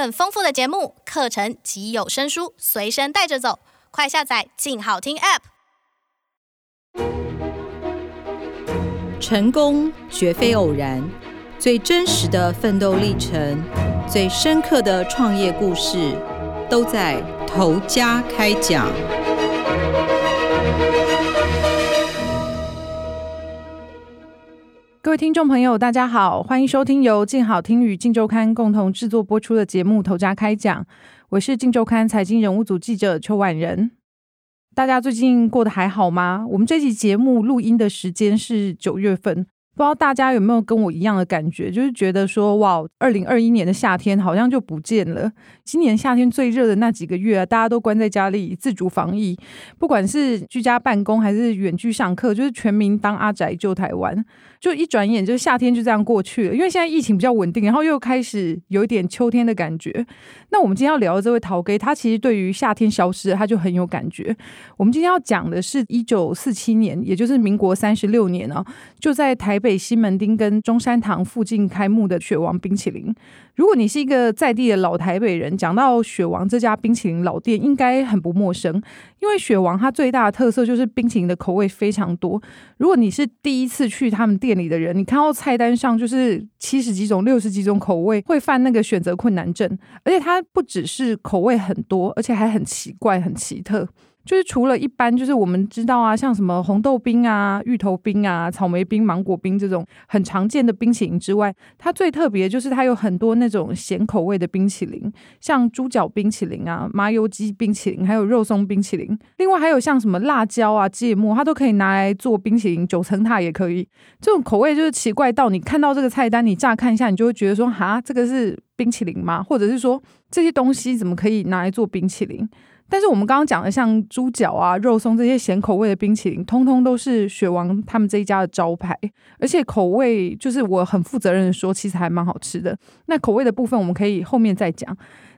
更丰富的节目、课程及有声书随身带着走，快下载“静好听 ”App。成功绝非偶然，最真实的奋斗历程、最深刻的创业故事，都在头家开讲。各位听众朋友，大家好，欢迎收听由静好听与静周刊共同制作播出的节目《头家开讲》，我是静周刊财经人物组记者邱婉仁。大家最近过得还好吗？我们这期节目录音的时间是九月份。不知道大家有没有跟我一样的感觉，就是觉得说，哇，二零二一年的夏天好像就不见了。今年夏天最热的那几个月，大家都关在家里自主防疫，不管是居家办公还是远距上课，就是全民当阿宅救台湾。就一转眼，就夏天就这样过去了。因为现在疫情比较稳定，然后又开始有一点秋天的感觉。那我们今天要聊的这位陶哥，他其实对于夏天消失，他就很有感觉。我们今天要讲的是一九四七年，也就是民国三十六年啊，就在台北西门町跟中山堂附近开幕的雪王冰淇淋。如果你是一个在地的老台北人，讲到雪王这家冰淇淋老店，应该很不陌生。因为雪王它最大的特色就是冰淇淋的口味非常多。如果你是第一次去他们店里的人，你看到菜单上就是七十几种、六十几种口味，会犯那个选择困难症。而且它不只是口味很多，而且还很奇怪、很奇特。就是除了一般，就是我们知道啊，像什么红豆冰啊、芋头冰啊、草莓冰、芒果冰这种很常见的冰淇淋之外，它最特别就是它有很多那种咸口味的冰淇淋，像猪脚冰淇淋啊、麻油鸡冰淇淋，还有肉松冰淇淋。另外还有像什么辣椒啊、芥末，它都可以拿来做冰淇淋，九层塔也可以。这种口味就是奇怪到你看到这个菜单，你乍看一下，你就会觉得说，哈，这个是冰淇淋吗？或者是说这些东西怎么可以拿来做冰淇淋？但是我们刚刚讲的像猪脚啊、肉松这些咸口味的冰淇淋，通通都是雪王他们这一家的招牌，而且口味就是我很负责任的说，其实还蛮好吃的。那口味的部分我们可以后面再讲。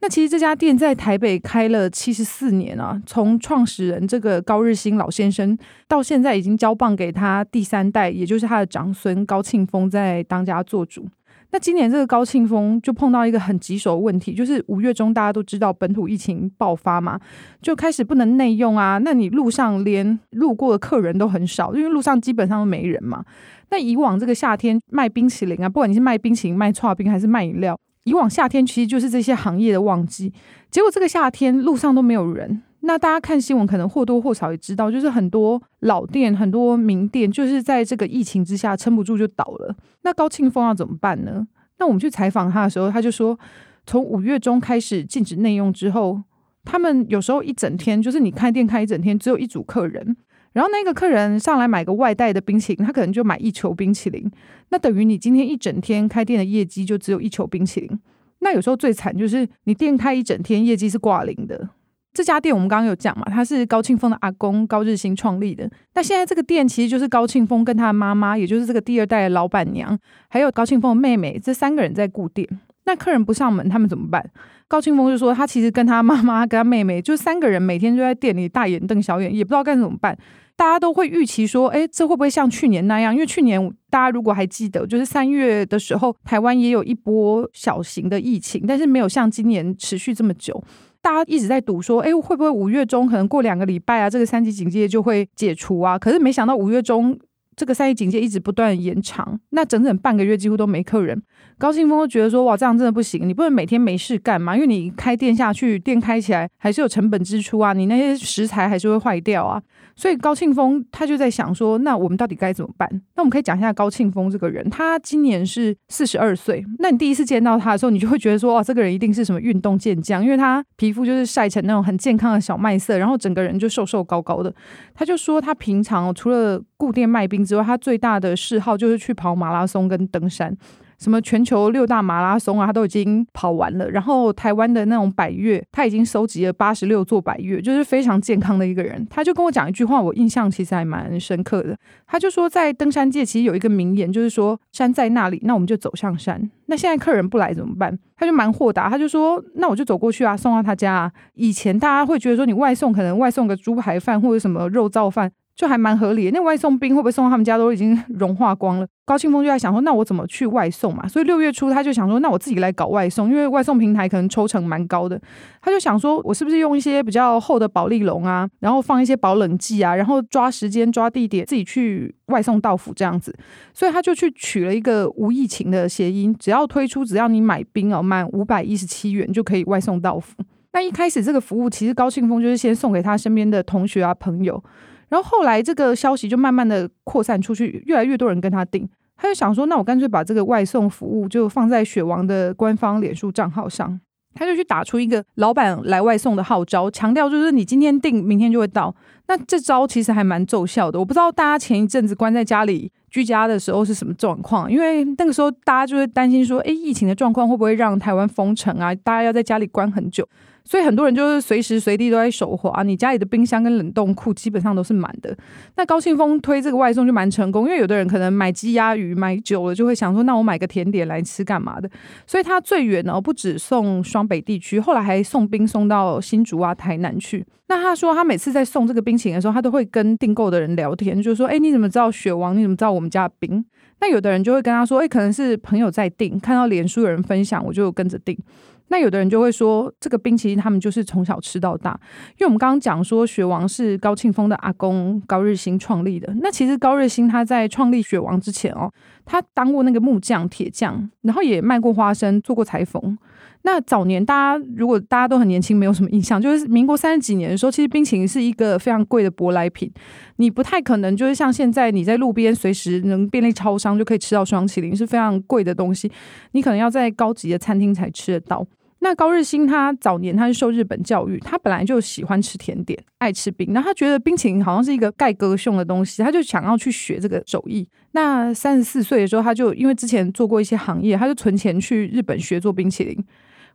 那其实这家店在台北开了七十四年啊，从创始人这个高日新老先生到现在已经交棒给他第三代，也就是他的长孙高庆丰在当家做主。那今年这个高庆峰就碰到一个很棘手的问题，就是五月中大家都知道本土疫情爆发嘛，就开始不能内用啊。那你路上连路过的客人都很少，因为路上基本上都没人嘛。那以往这个夏天卖冰淇淋啊，不管你是卖冰淇淋、卖串冰还是卖饮料，以往夏天其实就是这些行业的旺季。结果这个夏天路上都没有人。那大家看新闻，可能或多或少也知道，就是很多老店、很多名店，就是在这个疫情之下撑不住就倒了。那高庆峰要怎么办呢？那我们去采访他的时候，他就说，从五月中开始禁止内用之后，他们有时候一整天，就是你开店开一整天，只有一组客人，然后那个客人上来买个外带的冰淇淋，他可能就买一球冰淇淋，那等于你今天一整天开店的业绩就只有一球冰淇淋。那有时候最惨就是你店开一整天，业绩是挂零的。这家店我们刚刚有讲嘛，他是高庆丰的阿公高日新创立的。那现在这个店其实就是高庆丰跟他妈妈，也就是这个第二代的老板娘，还有高庆丰的妹妹，这三个人在顾店。那客人不上门，他们怎么办？高庆丰就说他其实跟他妈妈跟他妹妹，就三个人每天就在店里大眼瞪小眼，也不知道该怎么办。大家都会预期说，哎，这会不会像去年那样？因为去年大家如果还记得，就是三月的时候，台湾也有一波小型的疫情，但是没有像今年持续这么久。大家一直在赌说，哎，会不会五月中可能过两个礼拜啊，这个三级警戒就会解除啊？可是没想到五月中这个三级警戒一直不断延长，那整整半个月几乎都没客人。高庆峰都觉得说，哇，这样真的不行，你不能每天没事干嘛？因为你开店下去，店开起来还是有成本支出啊，你那些食材还是会坏掉啊。所以高庆峰他就在想说，那我们到底该怎么办？那我们可以讲一下高庆峰这个人，他今年是四十二岁。那你第一次见到他的时候，你就会觉得说，哇，这个人一定是什么运动健将，因为他皮肤就是晒成那种很健康的小麦色，然后整个人就瘦瘦高高的。他就说，他平常除了固定卖冰之外，他最大的嗜好就是去跑马拉松跟登山。什么全球六大马拉松啊，他都已经跑完了。然后台湾的那种百岳，他已经收集了八十六座百岳，就是非常健康的一个人。他就跟我讲一句话，我印象其实还蛮深刻的。他就说，在登山界其实有一个名言，就是说山在那里，那我们就走向山。那现在客人不来怎么办？他就蛮豁达，他就说，那我就走过去啊，送到他家啊。以前大家会觉得说，你外送可能外送个猪排饭或者什么肉燥饭。就还蛮合理的。那外送冰会不会送到他们家都已经融化光了？高庆峰就在想说，那我怎么去外送嘛？所以六月初他就想说，那我自己来搞外送，因为外送平台可能抽成蛮高的。他就想说，我是不是用一些比较厚的保丽龙啊，然后放一些保冷剂啊，然后抓时间抓地点，自己去外送到府这样子。所以他就去取了一个无疫情的谐音，只要推出，只要你买冰哦，满五百一十七元就可以外送到府。那一开始这个服务其实高庆峰就是先送给他身边的同学啊朋友，然后后来这个消息就慢慢的扩散出去，越来越多人跟他订，他就想说，那我干脆把这个外送服务就放在雪王的官方脸书账号上，他就去打出一个老板来外送的号召，强调就是你今天订，明天就会到。那这招其实还蛮奏效的，我不知道大家前一阵子关在家里居家的时候是什么状况，因为那个时候大家就会担心说，诶，疫情的状况会不会让台湾封城啊？大家要在家里关很久。所以很多人就是随时随地都在手滑，你家里的冰箱跟冷冻库基本上都是满的。那高庆峰推这个外送就蛮成功，因为有的人可能买鸡鸭鱼买久了，就会想说，那我买个甜点来吃干嘛的？所以他最远呢，不止送双北地区，后来还送冰送到新竹啊、台南去。那他说他每次在送这个冰淇淋的时候，他都会跟订购的人聊天，就说，哎，你怎么知道雪王？你怎么知道我们家的冰？那有的人就会跟他说，哎，可能是朋友在订，看到脸书有人分享，我就跟着订。那有的人就会说，这个冰淇淋他们就是从小吃到大，因为我们刚刚讲说雪王是高庆峰的阿公高日新创立的。那其实高日新他在创立雪王之前哦，他当过那个木匠、铁匠，然后也卖过花生，做过裁缝。那早年大家如果大家都很年轻，没有什么印象，就是民国三十几年的时候，其实冰淇淋是一个非常贵的舶来品，你不太可能就是像现在你在路边随时能便利超商就可以吃到双淇淋，是非常贵的东西，你可能要在高级的餐厅才吃得到。那高日新他早年他是受日本教育，他本来就喜欢吃甜点，爱吃冰，然后他觉得冰淇淋好像是一个盖哥兄的东西，他就想要去学这个手艺。那三十四岁的时候，他就因为之前做过一些行业，他就存钱去日本学做冰淇淋。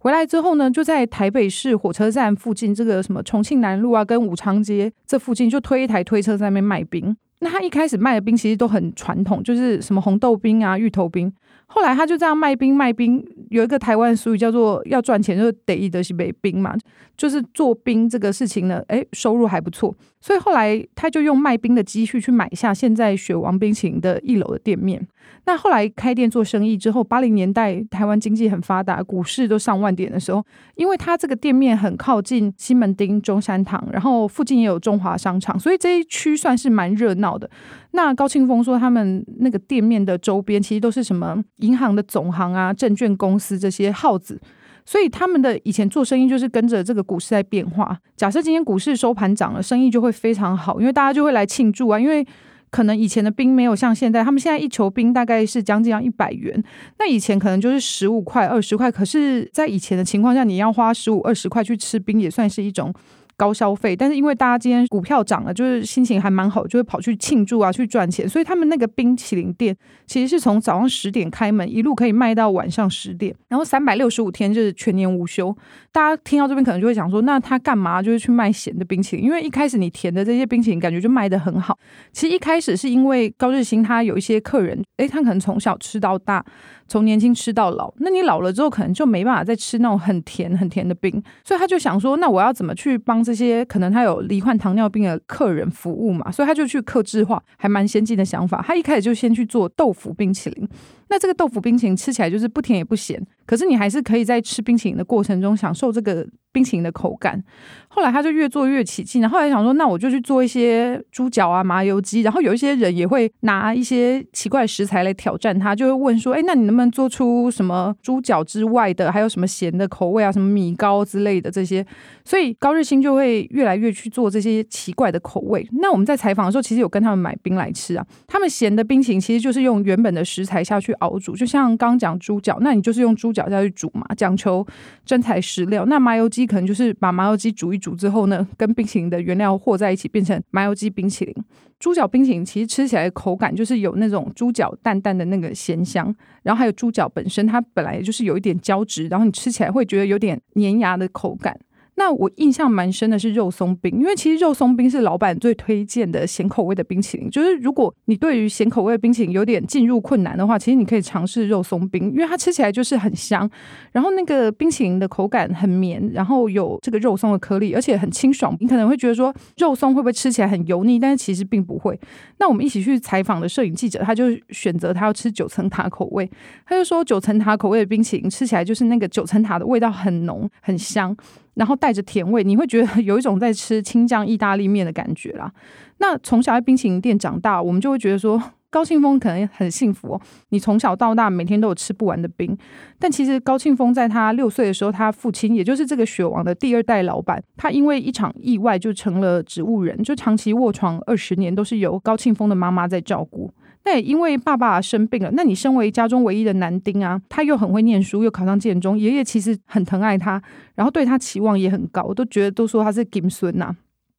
回来之后呢，就在台北市火车站附近这个什么重庆南路啊，跟武昌街这附近就推一台推车在那边卖冰。那他一开始卖的冰其实都很传统，就是什么红豆冰啊、芋头冰。后来他就这样卖冰卖冰，有一个台湾俗语叫做“要赚钱就得一得西北冰”嘛，就是做冰这个事情呢，诶，收入还不错。所以后来他就用卖冰的积蓄去买下现在雪王冰淇淋的一楼的店面。那后来开店做生意之后，八零年代台湾经济很发达，股市都上万点的时候，因为他这个店面很靠近西门町、中山堂，然后附近也有中华商场，所以这一区算是蛮热闹的。那高庆峰说，他们那个店面的周边其实都是什么银行的总行啊、证券公司这些号子，所以他们的以前做生意就是跟着这个股市在变化。假设今天股市收盘涨了，生意就会非常好，因为大家就会来庆祝啊。因为可能以前的冰没有像现在，他们现在一球冰大概是将近要一百元，那以前可能就是十五块、二十块。可是，在以前的情况下，你要花十五、二十块去吃冰，也算是一种。高消费，但是因为大家今天股票涨了，就是心情还蛮好，就会跑去庆祝啊，去赚钱。所以他们那个冰淇淋店其实是从早上十点开门，一路可以卖到晚上十点，然后三百六十五天就是全年无休。大家听到这边可能就会想说，那他干嘛就是去卖咸的冰淇淋？因为一开始你甜的这些冰淇淋感觉就卖得很好。其实一开始是因为高日新他有一些客人，诶，他可能从小吃到大。从年轻吃到老，那你老了之后可能就没办法再吃那种很甜很甜的冰，所以他就想说，那我要怎么去帮这些可能他有罹患糖尿病的客人服务嘛？所以他就去客制化，还蛮先进的想法。他一开始就先去做豆腐冰淇淋。那这个豆腐冰淇淋吃起来就是不甜也不咸，可是你还是可以在吃冰淇淋的过程中享受这个冰淇淋的口感。后来他就越做越起劲，然后来想说，那我就去做一些猪脚啊、麻油鸡。然后有一些人也会拿一些奇怪食材来挑战他，就会问说，哎，那你能不能做出什么猪脚之外的，还有什么咸的口味啊，什么米糕之类的这些？所以高日新就会越来越去做这些奇怪的口味。那我们在采访的时候，其实有跟他们买冰来吃啊。他们咸的冰淇淋其实就是用原本的食材下去熬煮，就像刚讲猪脚，那你就是用猪脚下去煮嘛，讲求真材实料。那麻油鸡可能就是把麻油鸡煮一煮之后呢，跟冰淇淋的原料和在一起，变成麻油鸡冰淇淋。猪脚冰淇淋其实吃起来的口感就是有那种猪脚淡淡的那个咸香，然后还有猪脚本身它本来就是有一点胶质，然后你吃起来会觉得有点粘牙的口感。那我印象蛮深的是肉松冰，因为其实肉松冰是老板最推荐的咸口味的冰淇淋。就是如果你对于咸口味的冰淇淋有点进入困难的话，其实你可以尝试肉松冰，因为它吃起来就是很香，然后那个冰淇淋的口感很绵，然后有这个肉松的颗粒，而且很清爽。你可能会觉得说肉松会不会吃起来很油腻？但是其实并不会。那我们一起去采访的摄影记者，他就选择他要吃九层塔口味，他就说九层塔口味的冰淇淋吃起来就是那个九层塔的味道很浓很香。然后带着甜味，你会觉得有一种在吃青酱意大利面的感觉啦。那从小在冰淇淋店长大，我们就会觉得说高庆丰可能很幸福哦。你从小到大每天都有吃不完的冰，但其实高庆丰在他六岁的时候，他父亲也就是这个雪王的第二代老板，他因为一场意外就成了植物人，就长期卧床二十年，都是由高庆丰的妈妈在照顾。那因为爸爸生病了，那你身为家中唯一的男丁啊，他又很会念书，又考上建中，爷爷其实很疼爱他，然后对他期望也很高，我都觉得都说他是金孙呐。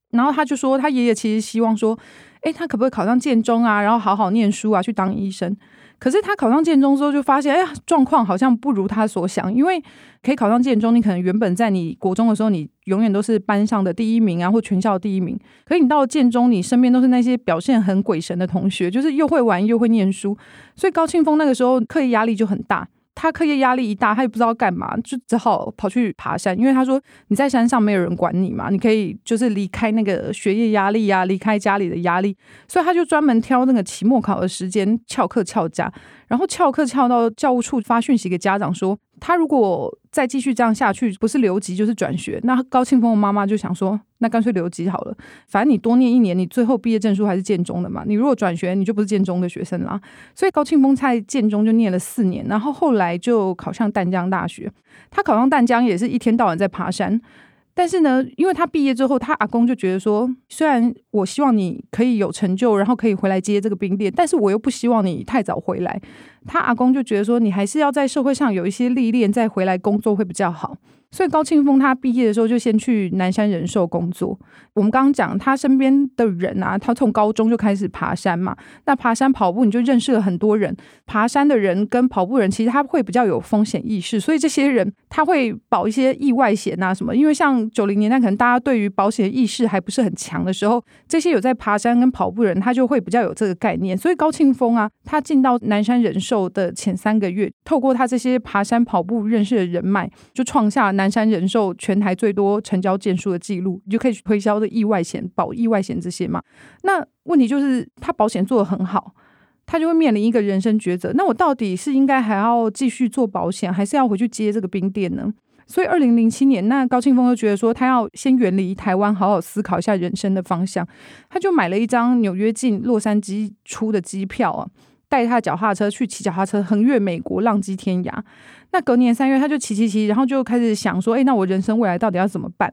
然后他就说，他爷爷其实希望说，诶，他可不可以考上建中啊，然后好好念书啊，去当医生。可是他考上建中之后，就发现，哎呀，状况好像不如他所想。因为可以考上建中，你可能原本在你国中的时候，你永远都是班上的第一名啊，或全校第一名。可是你到了建中，你身边都是那些表现很鬼神的同学，就是又会玩又会念书，所以高庆峰那个时候课业压力就很大。他课业压力一大，他也不知道干嘛，就只好跑去爬山。因为他说你在山上没有人管你嘛，你可以就是离开那个学业压力呀，离开家里的压力，所以他就专门挑那个期末考的时间翘课翘家。然后翘课翘到教务处发讯息给家长说，他如果再继续这样下去，不是留级就是转学。那高庆峰的妈妈就想说，那干脆留级好了，反正你多念一年，你最后毕业证书还是建中的嘛。你如果转学，你就不是建中的学生啦。所以高庆峰在建中就念了四年，然后后来就考上淡江大学。他考上淡江也是一天到晚在爬山。但是呢，因为他毕业之后，他阿公就觉得说，虽然我希望你可以有成就，然后可以回来接这个冰店，但是我又不希望你太早回来。他阿公就觉得说，你还是要在社会上有一些历练，再回来工作会比较好。所以高庆峰他毕业的时候就先去南山人寿工作。我们刚刚讲他身边的人啊，他从高中就开始爬山嘛。那爬山跑步你就认识了很多人。爬山的人跟跑步人其实他会比较有风险意识，所以这些人他会保一些意外险啊什么。因为像九零年代可能大家对于保险意识还不是很强的时候，这些有在爬山跟跑步人他就会比较有这个概念。所以高庆峰啊，他进到南山人寿的前三个月，透过他这些爬山跑步认识的人脉，就创下。南山人寿全台最多成交件数的记录，你就可以去推销的意外险、保意外险这些嘛。那问题就是他保险做得很好，他就会面临一个人生抉择。那我到底是应该还要继续做保险，还是要回去接这个冰店呢？所以二零零七年，那高庆峰就觉得说，他要先远离台湾，好好思考一下人生的方向。他就买了一张纽约进洛杉矶出的机票啊。带他的脚踏车去骑脚踏车横越美国，浪迹天涯。那隔年三月，他就骑骑骑，然后就开始想说：“诶，那我人生未来到底要怎么办？”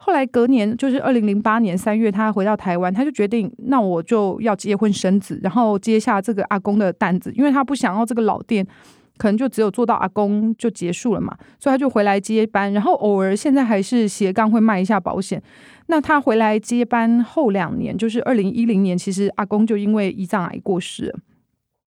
后来隔年，就是二零零八年三月，他回到台湾，他就决定：“那我就要结婚生子，然后接下这个阿公的担子，因为他不想要这个老店可能就只有做到阿公就结束了嘛，所以他就回来接班，然后偶尔现在还是斜杠会卖一下保险。那他回来接班后两年，就是二零一零年，其实阿公就因为胰脏癌过世。”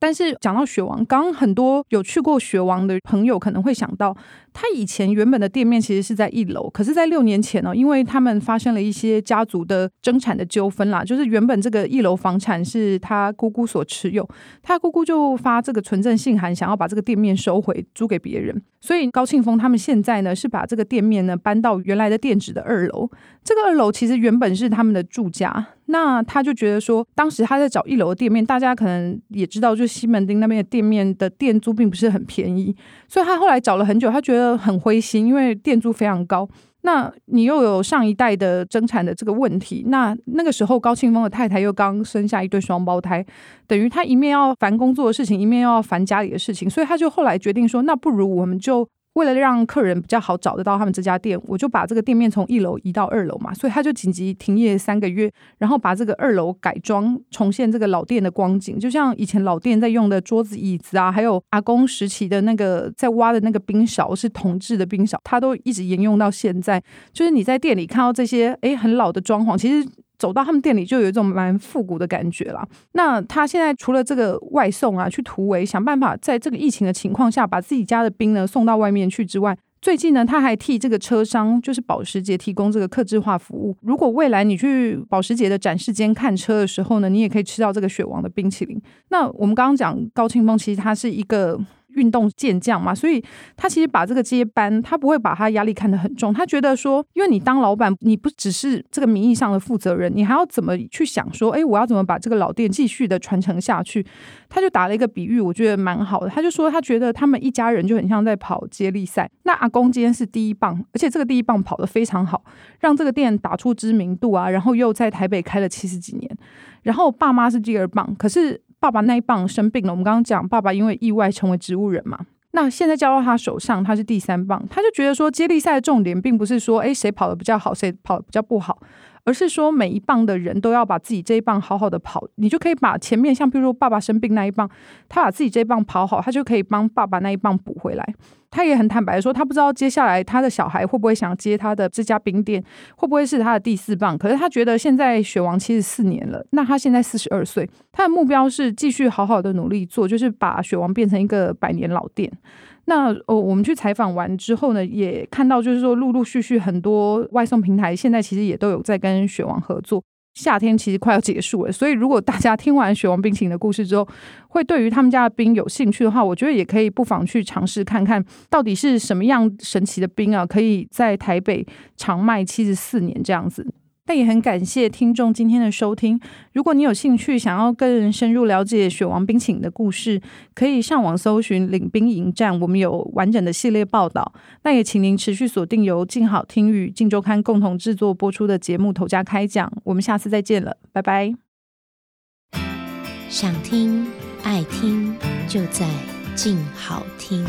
但是讲到雪王，刚很多有去过雪王的朋友可能会想到，他以前原本的店面其实是在一楼，可是，在六年前呢，因为他们发生了一些家族的争产的纠纷啦，就是原本这个一楼房产是他姑姑所持有，他姑姑就发这个存证信函，想要把这个店面收回租给别人，所以高庆峰他们现在呢是把这个店面呢搬到原来的店址的二楼，这个二楼其实原本是他们的住家。那他就觉得说，当时他在找一楼的店面，大家可能也知道，就西门町那边的店面的店租并不是很便宜，所以他后来找了很久，他觉得很灰心，因为店租非常高。那你又有上一代的争产的这个问题，那那个时候高庆峰的太太又刚生下一对双胞胎，等于他一面要烦工作的事情，一面要烦家里的事情，所以他就后来决定说，那不如我们就。为了让客人比较好找得到他们这家店，我就把这个店面从一楼移到二楼嘛，所以他就紧急停业三个月，然后把这个二楼改装，重现这个老店的光景，就像以前老店在用的桌子、椅子啊，还有阿公时期的那个在挖的那个冰勺是铜制的冰勺，他都一直沿用到现在。就是你在店里看到这些，诶，很老的装潢，其实。走到他们店里就有一种蛮复古的感觉了。那他现在除了这个外送啊，去突围想办法在这个疫情的情况下把自己家的冰呢送到外面去之外，最近呢，他还替这个车商，就是保时捷提供这个客制化服务。如果未来你去保时捷的展示间看车的时候呢，你也可以吃到这个雪王的冰淇淋。那我们刚刚讲高庆峰，其实他是一个。运动健将嘛，所以他其实把这个接班，他不会把他压力看得很重。他觉得说，因为你当老板，你不只是这个名义上的负责人，你还要怎么去想说，哎，我要怎么把这个老店继续的传承下去？他就打了一个比喻，我觉得蛮好的。他就说，他觉得他们一家人就很像在跑接力赛。那阿公今天是第一棒，而且这个第一棒跑得非常好，让这个店打出知名度啊，然后又在台北开了七十几年。然后爸妈是第二棒，可是。爸爸那一棒生病了，我们刚刚讲，爸爸因为意外成为植物人嘛。那现在交到他手上，他是第三棒，他就觉得说，接力赛的重点并不是说，哎，谁跑得比较好，谁跑得比较不好，而是说每一棒的人都要把自己这一棒好好的跑，你就可以把前面像比如说爸爸生病那一棒，他把自己这一棒跑好，他就可以帮爸爸那一棒补回来。他也很坦白的说，他不知道接下来他的小孩会不会想接他的这家冰店，会不会是他的第四棒。可是他觉得现在雪王七十四年了，那他现在四十二岁，他的目标是继续好好的努力做，就是把雪王变成一个百年老店。那哦，我们去采访完之后呢，也看到就是说，陆陆续续很多外送平台现在其实也都有在跟雪王合作。夏天其实快要结束了，所以如果大家听完雪王冰淇淋的故事之后，会对于他们家的冰有兴趣的话，我觉得也可以不妨去尝试看看，到底是什么样神奇的冰啊，可以在台北长卖七十四年这样子。那也很感谢听众今天的收听。如果你有兴趣想要更深入了解雪王冰淇淋的故事，可以上网搜寻领兵营战，我们有完整的系列报道。那也请您持续锁定由静好听与静周刊共同制作播出的节目《头家开讲》，我们下次再见了，拜拜。想听爱听就在静好听。